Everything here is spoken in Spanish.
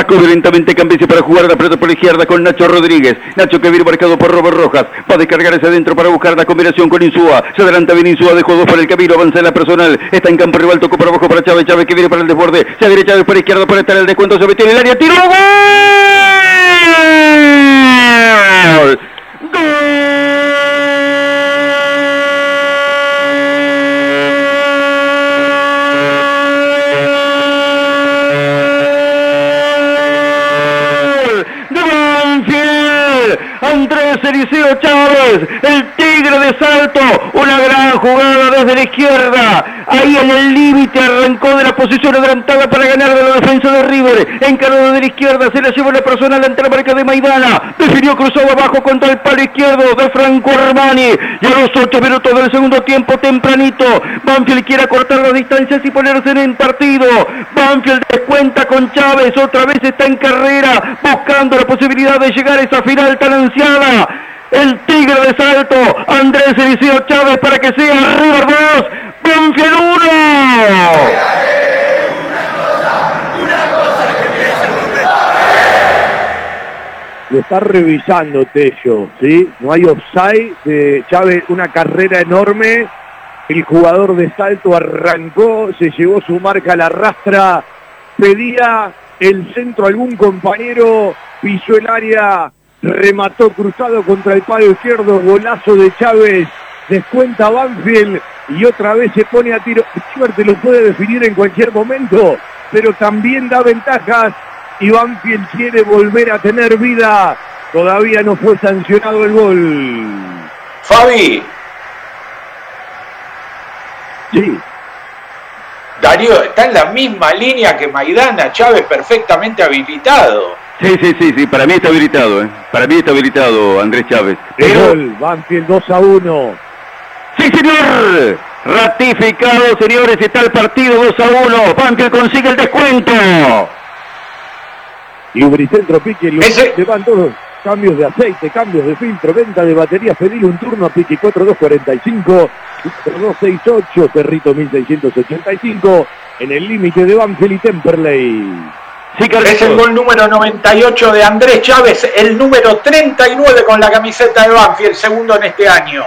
Sacó violentamente Cambice para jugar la pelota por la izquierda con Nacho Rodríguez. Nacho que viene marcado por Robert Rojas. Va a descargar hacia adentro para buscar la combinación con Insúa. Se adelanta bien Insúa, dejó dos por el camino, avanza en la personal. Está en campo rival, tocó para abajo para Chávez. Chávez que viene para el desborde. Se derecha para izquierda para estar el descuento. Se metió en el área. ¡Tiro! ¡Gol! Eliseo Chávez, el tigre de salto, una gran jugada desde la izquierda, ahí en el límite arrancó de la posición adelantada para ganar de la defensa de River, encaró la izquierda, se la llevó la persona ante la marca de Maidana, definió cruzado abajo contra el palo izquierdo de Franco Armani, y a los 8 minutos del segundo tiempo tempranito, Banfield quiere cortar las distancias y ponerse en el partido, Banfield descuenta con Chávez, otra vez está en carrera, buscando la posibilidad de llegar a esa final tan ansiada. El Tigre de Salto, Andrés Eliseo Chávez para que sea River 2, Banfield 1. Lo está revisando Tello, ¿sí? No hay offside de Chávez, una carrera enorme. El jugador de salto arrancó, se llevó su marca a la rastra, pedía el centro a algún compañero, pisó el área, remató cruzado contra el palo izquierdo, golazo de Chávez, descuenta Banfield y otra vez se pone a tiro. Suerte lo puede definir en cualquier momento, pero también da ventajas y Banfield quiere volver a tener vida. Todavía no fue sancionado el gol. Fabi. Sí. Darío está en la misma línea que Maidana, Chávez perfectamente habilitado. Sí, sí, sí, sí, para mí está habilitado, ¿eh? Para mí está habilitado Andrés Chávez. Pero... gol, Banfield 2 a 1. ¡Sí, señor! Ratificado, señores, está el partido 2 a 1. Banfield consigue el descuento. Lubricentro Pique, Ese... van todos. Cambios de aceite, cambios de filtro, venta de baterías, pedir un turno a Pique 4245, 268, Cerrito 1685, en el límite de Banfield y Temperley. Sí, es el gol número 98 de Andrés Chávez, el número 39 con la camiseta de Banfield, segundo en este año.